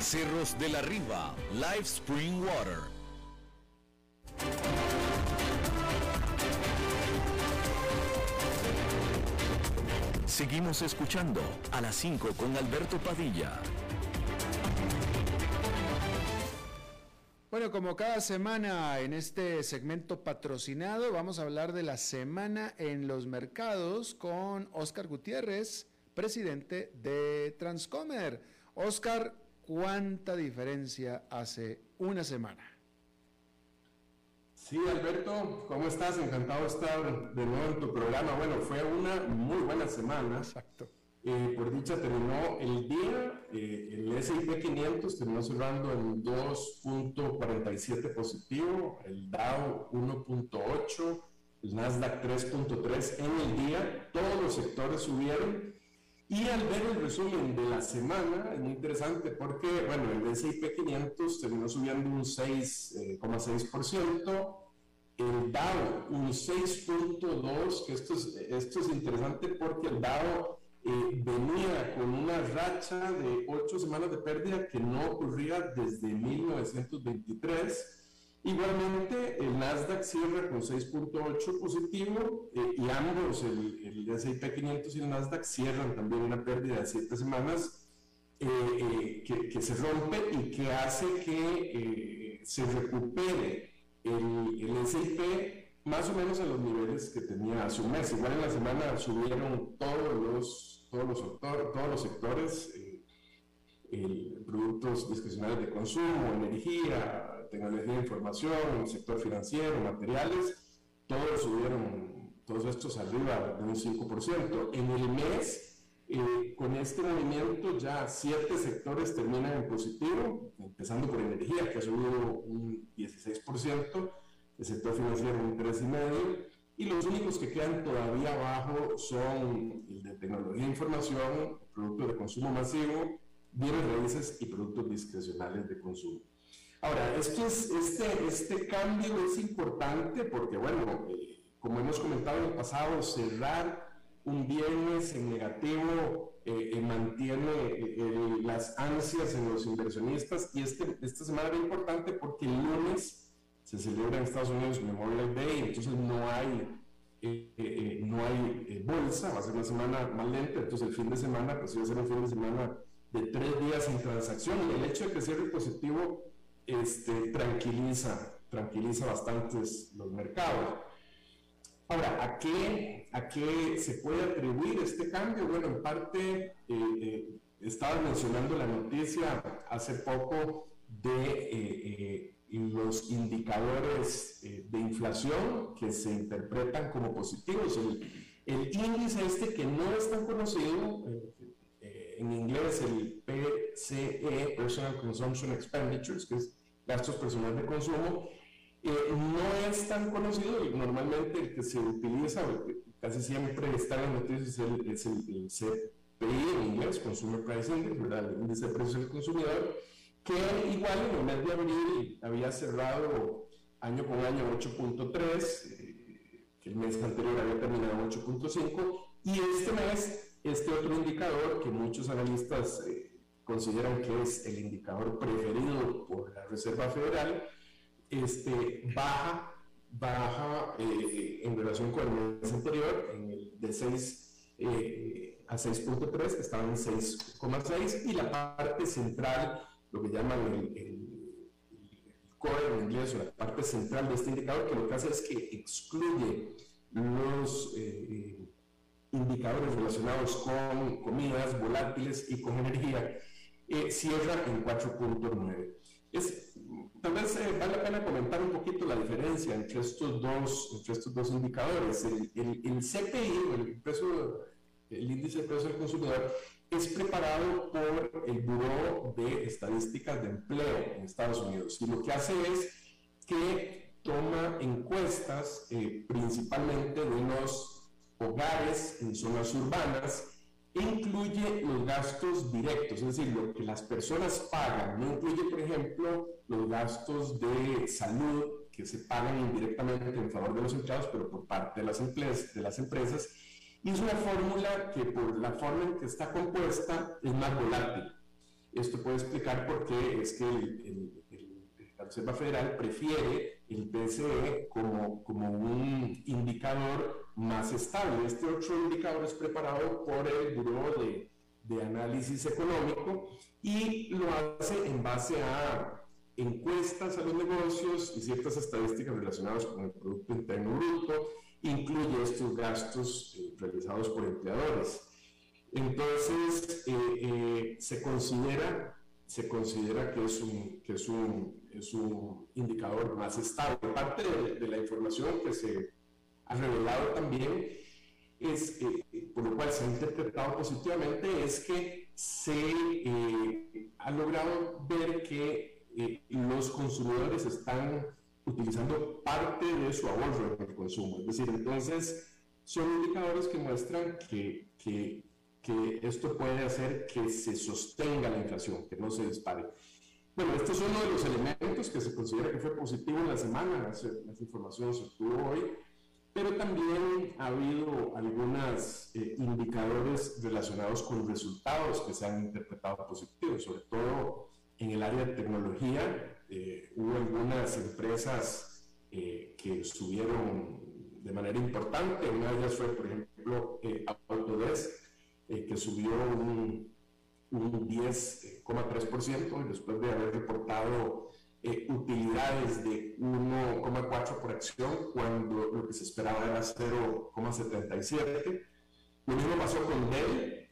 Cerros de la Riva, Live Spring Water. Seguimos escuchando a las 5 con Alberto Padilla. Bueno, como cada semana en este segmento patrocinado, vamos a hablar de la semana en los mercados con Oscar Gutiérrez, presidente de Transcomer. Oscar, ¿Cuánta diferencia hace una semana? Sí, Alberto, ¿cómo estás? Encantado de estar de nuevo en tu programa. Bueno, fue una muy buena semana. Exacto. Eh, por dicha terminó el día, eh, el S&P 500 terminó cerrando en 2.47 positivo, el Dow 1.8, el Nasdaq 3.3 en el día, todos los sectores subieron y al ver el resumen de la semana, es muy interesante porque, bueno, el S&P 500 terminó subiendo un 6,6%, eh, el Dow un 6.2%, que esto es, esto es interesante porque el Dow eh, venía con una racha de 8 semanas de pérdida que no ocurría desde 1923 Igualmente, el Nasdaq cierra con 6.8 positivo eh, y ambos, el, el S&P 500 y el Nasdaq, cierran también una pérdida de 7 semanas eh, eh, que, que, se rompe y que hace que se recupere el, el S&P más o menos a los niveles que tenía hace un mes. Igual en la semana subieron todos los, todos los, todos los sectores, productos discrecionales de consumo, energía, tecnología de información, el sector financiero, materiales, todos subieron, todos estos arriba de un 5%. En el mes, eh, con este movimiento ya siete sectores terminan en positivo, empezando por energía, que ha subido un 16%, el sector financiero un 3,5%, y los únicos que quedan todavía abajo son el de tecnología de información, productos de consumo masivo, bienes raíces y productos discrecionales de consumo. Ahora, esto es, este, este cambio es importante porque, bueno, eh, como hemos comentado en el pasado, cerrar un viernes en negativo eh, eh, mantiene las ansias en los inversionistas y este, esta semana es importante porque el lunes se celebra en Estados Unidos Memorial Day, entonces no hay, no hay bolsa, va a ser una semana más lenta, entonces el fin de semana pues va a ser un fin de semana de tres días sin transacción. Y el hecho de que cierre positivo este, tranquiliza, tranquiliza bastantes los mercados. Ahora, ¿a qué, ¿a qué se puede atribuir este cambio? Bueno, en parte, eh, eh, estaba mencionando la noticia hace poco de eh, los indicadores de inflación que se interpretan como positivos. El, el, índice este que no es tan conocido, en inglés el PCE, Personal Consumption Expenditures, que es gastos personales de consumo, eh, no es tan conocido. Normalmente el que se utiliza, casi siempre está en noticias, es el, es el, CPI en inglés, Consumer Price Index, ¿verdad? el índice de precios del consumidor, que igual en el mes de abril había cerrado año con año 8.3, eh, que el mes anterior había terminado 8.5, y este mes, este otro indicador que muchos analistas eh, consideran que es el indicador preferido por la Reserva Federal, este, baja, baja eh, en relación con el mes anterior, en el de 6 eh, a 6.3, estaba en 6,6, y la parte central, lo que llaman el, el, core en inglés, o la parte central de este indicador, que lo que hace es que excluye los eh, indicadores relacionados con comidas volátiles y con energía eh, cierra en 4.9. Es, tal vez eh, vale la pena comentar un poquito la diferencia entre estos dos, entre estos dos indicadores. El, el, el CPI, el, precio, el índice de precio del consumidor, es preparado por el Buró de Estadísticas de Empleo en Estados Unidos. Y lo que hace es que toma encuestas eh, principalmente de unos hogares en zonas urbanas incluye los gastos directos, es decir, lo que las personas pagan. No incluye, por ejemplo, los gastos de salud que se pagan indirectamente en favor de los empleados, pero por parte de las, empresas, de las empresas y es una fórmula que por la forma en que está compuesta es más volátil. Esto puede explicar por qué es que el, la Reserva Federal prefiere el PCE como, como un indicador más estable. Este otro indicador es preparado por el Buró de, de Análisis Económico y lo hace en base a encuestas a los negocios y ciertas estadísticas relacionadas con el Producto Interno Bruto incluye estos gastos eh, realizados por empleadores. Entonces, eh, eh, se, considera, se considera que, es un, que es, un, es un indicador más estable. Parte de, la información que se revelado también es, por lo cual se ha interpretado positivamente, es que se ha logrado ver que los consumidores están utilizando parte de su ahorro en el consumo. Es decir, entonces son indicadores que muestran que, que, que esto puede hacer que se sostenga la inflación, que no se dispare. Bueno, este es uno de los elementos que se considera que fue positivo en la semana, esa, información se obtuvo hoy, pero también ha habido algunos eh, indicadores relacionados con resultados que se han interpretado positivos, sobre todo en el área de tecnología, eh, hubo algunas empresas eh, que subieron de manera importante. Una de ellas fue, por ejemplo, eh, Autodesk, que subió un, un 10,3% después de haber reportado utilidades de 1,4 por acción cuando lo que se esperaba era 0,77. Lo mismo pasó con Dell,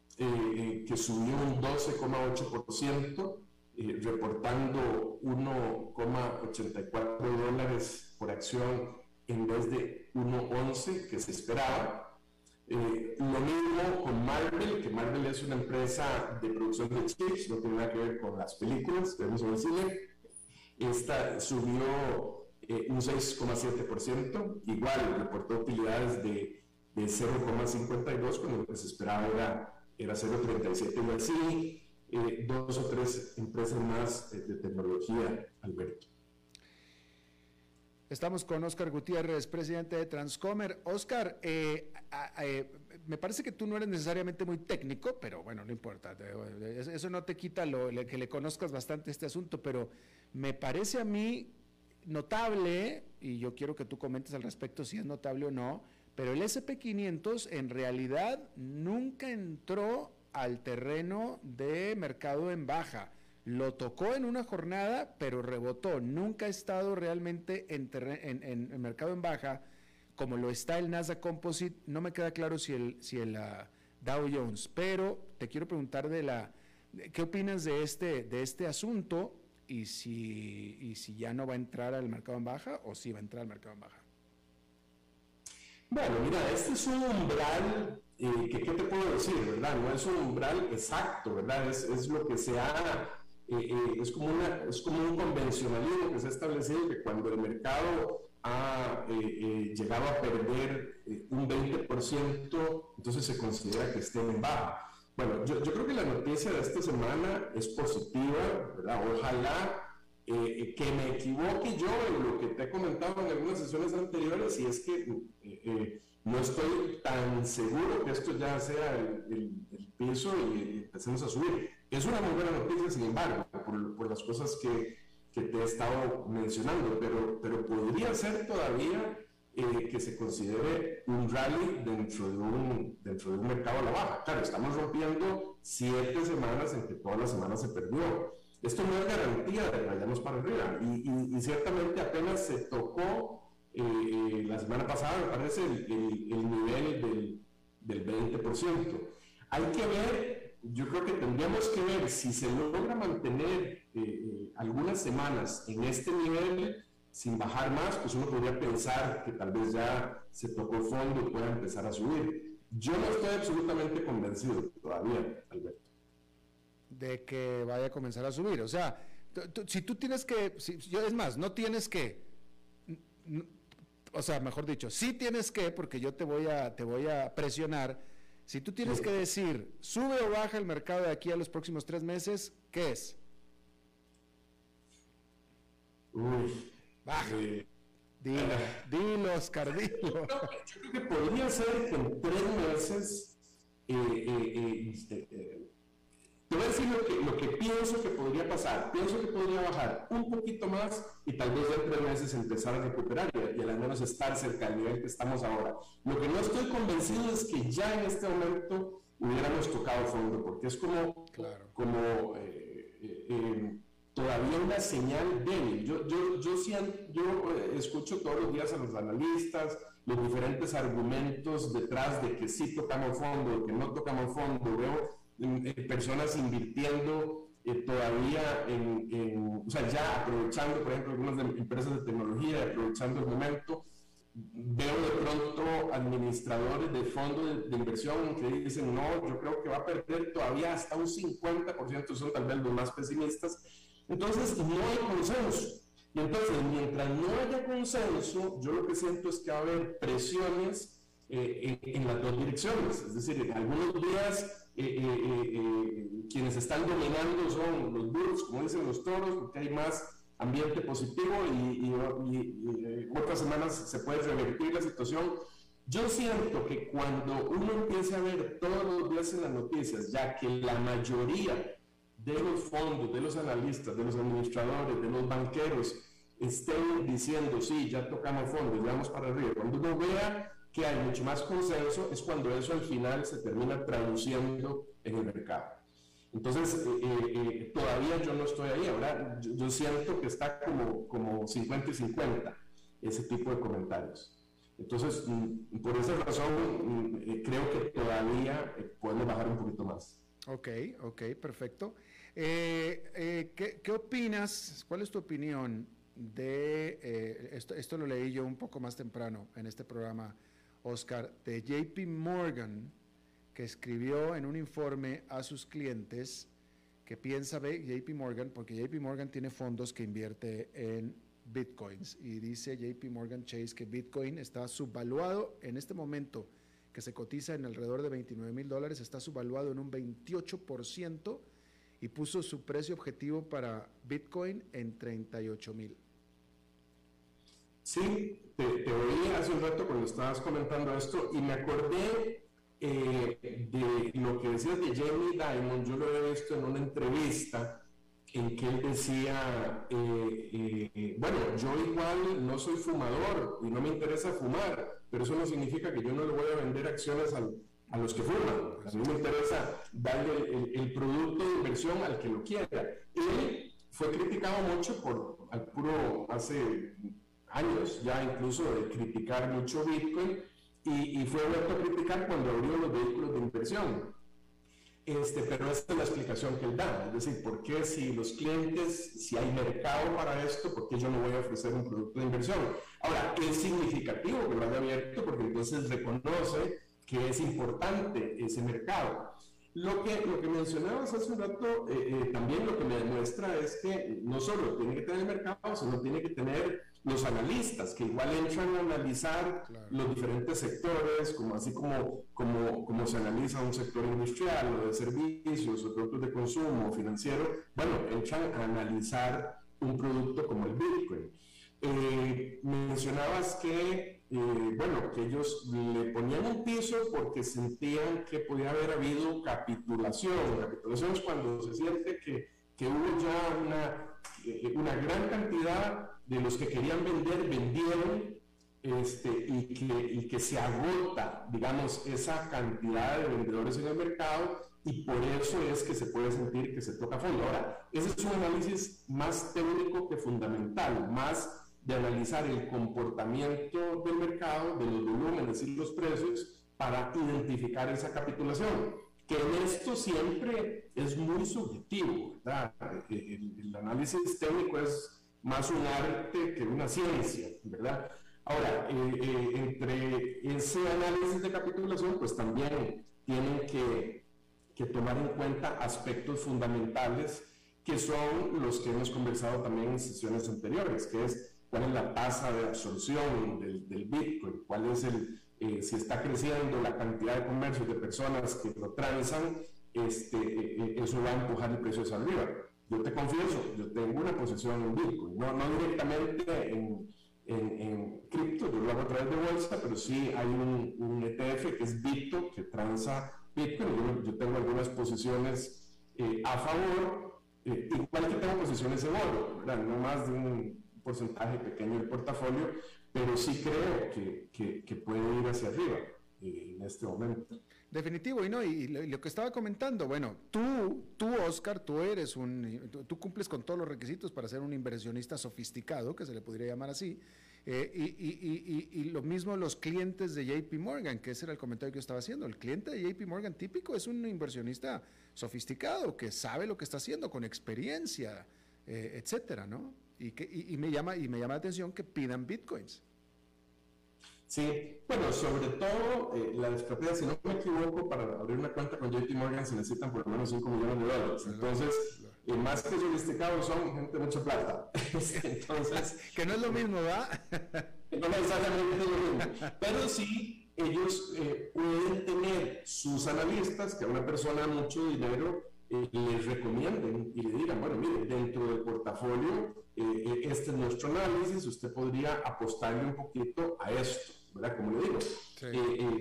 que subió un 12,8%. Eh, reportando 1,84 dólares por acción en vez de 1,11 que se esperaba. Eh, lo mismo con Marvel, que Marvel es una empresa de producción de chips, no tiene nada que ver con las películas, vemos en el cine. Esta subió eh, un 6,7%, igual reportó utilidades de, de 0,52 cuando lo que se esperaba era, era 0,37 y así eh, dos o tres empresas más de tecnología, Alberto. Estamos con Oscar Gutiérrez, presidente de Transcomer. Oscar, eh, me parece que tú no eres necesariamente muy técnico, pero bueno, no importa. Eso no te quita lo, que le conozcas bastante este asunto, pero me parece a mí notable, y yo quiero que tú comentes al respecto si es notable o no, pero el SP500 en realidad nunca entró al terreno de mercado en baja. Lo tocó en una jornada, pero rebotó. Nunca ha estado realmente en, en, mercado en baja como lo está el Nasdaq Composite. No me queda claro si el, si el ah, Dow Jones, pero te quiero preguntar de la, ¿qué opinas de este, de este asunto y si, y si ya no va a entrar al mercado en baja o si va a entrar al mercado en baja? Bueno, mira, este es un umbral ¿qué, te puedo decir, verdad? No es un umbral exacto, ¿verdad? Es, es lo que se ha, eh, eh, es, como una, es como un convencionalismo que se ha establecido que cuando el mercado ha eh, llegado a perder un 20%, entonces se considera que esté en baja. Bueno, yo, yo, creo que la noticia de esta semana es positiva, ¿verdad? Ojalá que me equivoque yo en lo que te he comentado en algunas sesiones anteriores, y es que no estoy tan seguro que esto ya sea el, piso y empecemos a subir. Es una muy buena noticia, sin embargo, por, las cosas que, que, te he estado mencionando, pero, pero podría ser todavía eh, que se considere un rally dentro de un, dentro de un mercado a la baja. Claro, estamos rompiendo siete semanas en que toda la semana se perdió. Esto no es garantía de que vayamos para arriba y, y ciertamente apenas se tocó eh, la semana pasada me parece el, el, nivel del, del 20%. Hay que ver, yo creo que tendríamos que ver si se logra mantener eh, eh, algunas semanas en este nivel sin bajar más, pues uno podría pensar que tal vez ya se tocó el fondo y pueda empezar a subir. Yo no estoy absolutamente convencido todavía, Alberto. de que vaya a comenzar a subir. O sea, si tú tienes que, si, yo, es más, no tienes que, o sea, mejor dicho, sí tienes que, porque yo te voy a, te voy a presionar. Si tú tienes que decir, sube o baja el mercado de aquí a los próximos tres meses, ¿qué es? Uy. Baja. Dilo, dilo, Oscar, dilo. Yo creo, que podría ser que en tres meses, eh, eh, eh, este, te voy a decir lo que, lo que pienso que podría pasar. Pienso que podría bajar un poquito más y tal vez en tres meses empezar a recuperar y, al menos estar cerca del nivel que estamos ahora. Lo que no estoy convencido es que ya en este momento hubiéramos tocado fondo, porque es como, como todavía una señal débil. Yo, yo, yo, yo eh, escucho todos los días a los analistas los diferentes argumentos detrás de que sí tocamos fondo, que no tocamos fondo. Veo mm, eh, personas invirtiendo eh, todavía en, o sea, ya aprovechando, por ejemplo, algunas empresas de tecnología, aprovechando el momento. Veo de pronto administradores de fondos de, inversión que dicen, no, yo creo que va a perder todavía hasta un 50%, son tal vez los más pesimistas, entonces, no hay consenso. Y entonces, mientras no haya consenso, yo lo que siento es que va a haber presiones eh, en, las dos direcciones. Es decir, en algunos días eh, eh, quienes están dominando son los duros, como dicen los toros, porque hay más ambiente positivo y, y otras semanas se puede revertir la situación. Yo siento que cuando uno empiece a ver todos los días en las noticias, ya que la mayoría de los fondos, de los analistas, de los administradores, de los banqueros estén diciendo, sí, ya tocamos fondos, vamos para arriba. Cuando uno vea que hay mucho más consenso, es cuando eso al final se termina traduciendo en el mercado. Entonces, eh, eh, eh, todavía yo no estoy ahí. Ahora, yo, siento que está como, como 50 y 50 ese tipo de comentarios. Entonces, mm, por esa razón, mm, creo que todavía podemos bajar un poquito más. Ok, ok, perfecto. Eh, eh, ¿qué, opinas? ¿Cuál es tu opinión de, eh, esto, esto lo leí yo un poco más temprano en este programa, Oscar, de JP Morgan, que escribió en un informe a sus clientes que piensa JP Morgan, porque JP Morgan tiene fondos que invierte en bitcoins y dice JP Morgan Chase que Bitcoin está subvaluado en este momento que se cotiza en alrededor de 29 mil dólares, está subvaluado en un 28% y puso su precio objetivo para Bitcoin en 38 mil. Sí, te, oí hace un rato cuando estabas comentando esto y me acordé eh, de lo que decías de Jamie Dimon, yo lo había visto en una entrevista en que él decía, eh, eh, bueno, yo igual no soy fumador y no me interesa fumar, pero eso no significa que yo no le voy a vender acciones al, a los que fuman. A mí me interesa darle el, producto de inversión al que lo quiera. Él fue criticado mucho por, al puro, hace años ya incluso de criticar mucho Bitcoin y, fue vuelto a criticar cuando abrió los vehículos de inversión. Este, pero esta es la explicación que él da, es decir, ¿por qué si los clientes, si hay mercado para esto, por qué yo no voy a ofrecer un producto de inversión? Ahora, es significativo que lo haya abierto porque entonces reconoce que es importante ese mercado. Lo que, lo que mencionabas hace un rato, eh, eh, también lo que me demuestra es que no solo tiene que tener el mercado, sino tiene que tener los analistas, que igual entran a analizar los diferentes sectores, como así como, como, como se analiza un sector industrial o de servicios o productos de consumo financiero, bueno, entran a analizar un producto como el Bitcoin. Eh, mencionabas que eh, bueno, que ellos le ponían un piso porque sentían que podía haber habido capitulación. Capitulación es cuando se siente que, que hubo ya una, eh, una gran cantidad de los que querían vender, vendieron, este, y, que, y que se agota, digamos, esa cantidad de vendedores en el mercado y por eso es que se puede sentir que se toca fondo. Ahora, ese es un análisis más técnico que fundamental, más de analizar el comportamiento del mercado, de los volúmenes y los precios para identificar esa capitulación, que en esto siempre es muy subjetivo, ¿verdad? El, análisis técnico es más un arte que una ciencia, ¿verdad? Ahora, eh, eh, entre ese análisis de capitulación, pues también tienen que, que tomar en cuenta aspectos fundamentales que son los que hemos conversado también en sesiones anteriores, que es cuál es la tasa de absorción del, del Bitcoin, cuál es el, eh, si está creciendo la cantidad de comercios de personas que lo transan, este, eh, eh, eso va a empujar el precio hacia arriba. Yo te confieso, yo tengo una posición en Bitcoin, no, no directamente en, en, en cripto, yo lo hago a través de bolsa, pero sí hay un, un ETF que es Bitto, que transa Bitcoin, yo, yo tengo algunas posiciones a favor, igual que tengo posiciones en oro, no más de un porcentaje pequeño del portafolio, pero sí creo que, que, puede ir hacia arriba eh, en este momento. Definitivo, y no, y lo, que estaba comentando, bueno, tú, tú, Oscar, tú eres un, tú, cumples con todos los requisitos para ser un inversionista sofisticado, que se le podría llamar así, eh, y, y, y, lo mismo los clientes de JP Morgan, que ese era el comentario que yo estaba haciendo, el cliente de JP Morgan típico es un inversionista sofisticado, que sabe lo que está haciendo, con experiencia, eh, etcétera, ¿no? Y, que, y, me llama, y me llama la atención que pidan bitcoins. Sí, bueno, sobre todo eh, la estrategia, si no me equivoco, para abrir una cuenta con JP Morgan se necesitan por lo menos 5 millones de dólares. Entonces, y más que sofisticados son gente de mucha plata. Entonces, que no es lo mismo, ¿verdad? no necesariamente es lo mismo. Pero sí, ellos eh, pueden tener sus analistas, que a una persona mucho dinero eh, les recomienden y le digan, bueno, mire, dentro del portafolio, eh, eh, este es nuestro análisis, usted podría apostarle un poquito a esto, ¿verdad? Como le digo,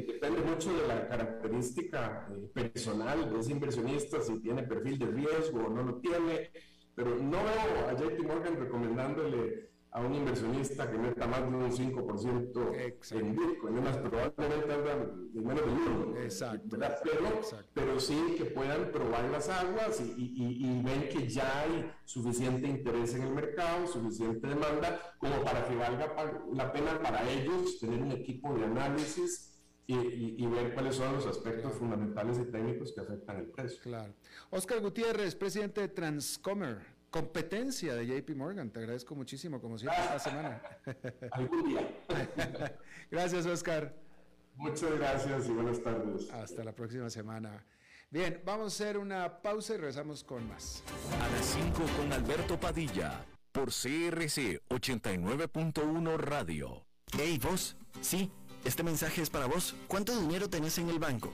depende mucho de la característica personal de ese inversionista, si tiene perfil de riesgo o no lo tiene, pero no veo a JP Morgan recomendándole a un inversionista que meta más de un 5% en Bitcoin, además probablemente andan de menos de uno. Exacto. Pero, pero sí que puedan probar las aguas y, y, y, ven que ya hay suficiente interés en el mercado, suficiente demanda, como para que valga la pena para ellos tener un equipo de análisis y, ver cuáles son los aspectos fundamentales y técnicos que afectan el precio. Claro. Oscar Gutiérrez, presidente de Transcomer competencia de JP Morgan. Te agradezco muchísimo, como siempre, esta semana. Algún día. gracias, Oscar. Muchas gracias y buenas tardes. Hasta la próxima semana. Bien, vamos a hacer una pausa y regresamos con más. A las 5 con Alberto Padilla, por CRC 89.1 Radio. Hey, vos. Sí, este mensaje es para vos. ¿Cuánto dinero tenés en el banco?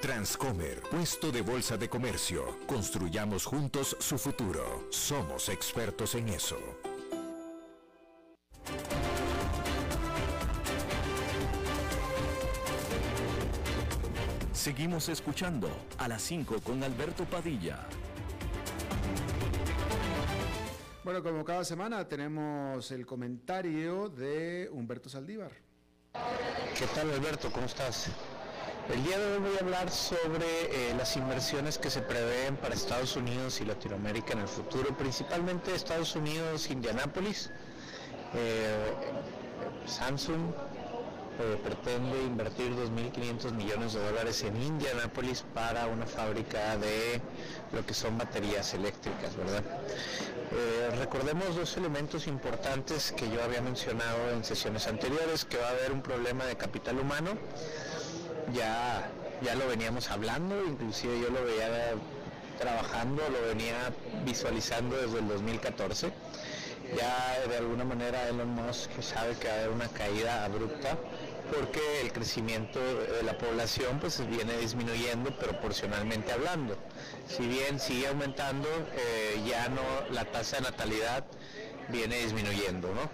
Transcomer, puesto de bolsa de comercio. Construyamos juntos su futuro. Somos expertos en eso. Seguimos escuchando a las 5 con Alberto Padilla. Bueno, como cada semana tenemos el comentario de Humberto Saldívar. ¿Qué tal Alberto? ¿Cómo estás? El día de hoy voy a hablar sobre eh, las inversiones que se prevén para Estados Unidos y Latinoamérica en el futuro, principalmente Estados Unidos, Indianápolis. Eh, Samsung eh, pretende invertir 2.500 millones de dólares en Indianápolis para una fábrica de lo que son baterías eléctricas, ¿verdad? recordemos dos elementos importantes que yo había mencionado en sesiones anteriores, que va a haber un problema de capital humano ya, ya lo veníamos hablando, inclusive yo lo veía trabajando, lo venía visualizando desde el 2014. Ya de alguna manera Elon Musk sabe que va a haber una caída abrupta porque el crecimiento de la población pues viene disminuyendo proporcionalmente hablando. Si bien sigue aumentando, eh, ya no la tasa de natalidad viene disminuyendo, ¿no?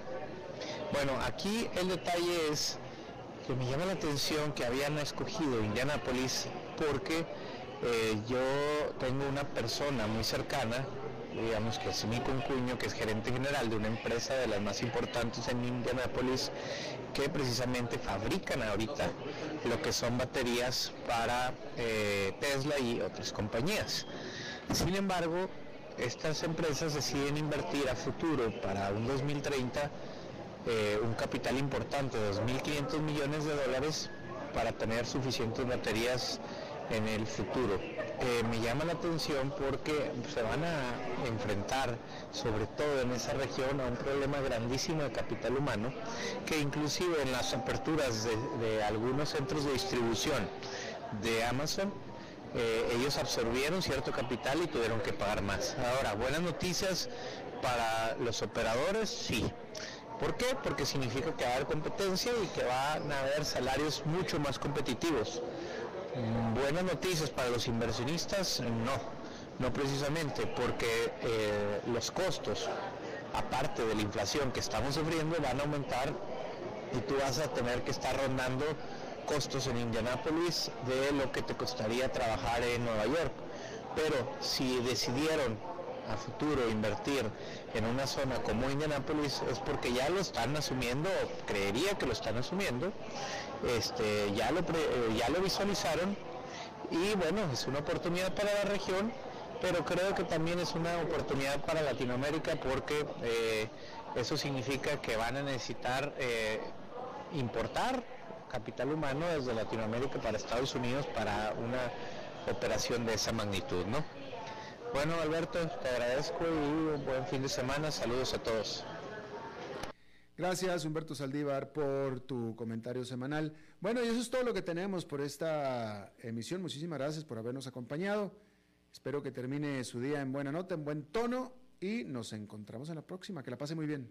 Bueno, aquí el detalle es me llama la atención que habían escogido Indianapolis porque eh, yo tengo una persona muy cercana, digamos que es mi concuño, que es gerente general de una empresa de las más importantes en Indianapolis, que precisamente fabrican ahorita lo que son baterías para eh, Tesla y otras compañías. Sin embargo, estas empresas deciden invertir a futuro para un 2030 eh, un capital importante, 2.500 millones de dólares, para tener suficientes baterías en el futuro. Eh, me llama la atención porque se van a enfrentar, sobre todo en esa región, a un problema grandísimo de capital humano, que inclusive en las aperturas de, algunos centros de distribución de Amazon, eh, ellos absorbieron cierto capital y tuvieron que pagar más. Ahora, buenas noticias para los operadores, sí. ¿Por qué? Porque significa que va a haber competencia y que van a haber salarios mucho más competitivos. Buenas noticias para los inversionistas, no, no precisamente, porque eh, los costos, aparte de la inflación que estamos sufriendo, van a aumentar y tú vas a tener que estar rondando costos en Indianápolis de lo que te costaría trabajar en Nueva York. Pero si decidieron a futuro invertir en una zona como Indianápolis es porque ya lo están asumiendo, o creería que lo están asumiendo, este, ya, lo ya lo visualizaron y bueno, es una oportunidad para la región, pero creo que también es una oportunidad para Latinoamérica porque eh, eso significa que van a necesitar eh, importar capital humano desde Latinoamérica para Estados Unidos para una operación de esa magnitud, ¿no? Bueno, Alberto, te agradezco y un buen fin de semana. Saludos a todos. Gracias, Humberto Saldívar, por tu comentario semanal. Bueno, y eso es todo lo que tenemos por esta emisión. Muchísimas gracias por habernos acompañado. Espero que termine su día en buena nota, en buen tono y nos encontramos en la próxima. Que la pase muy bien.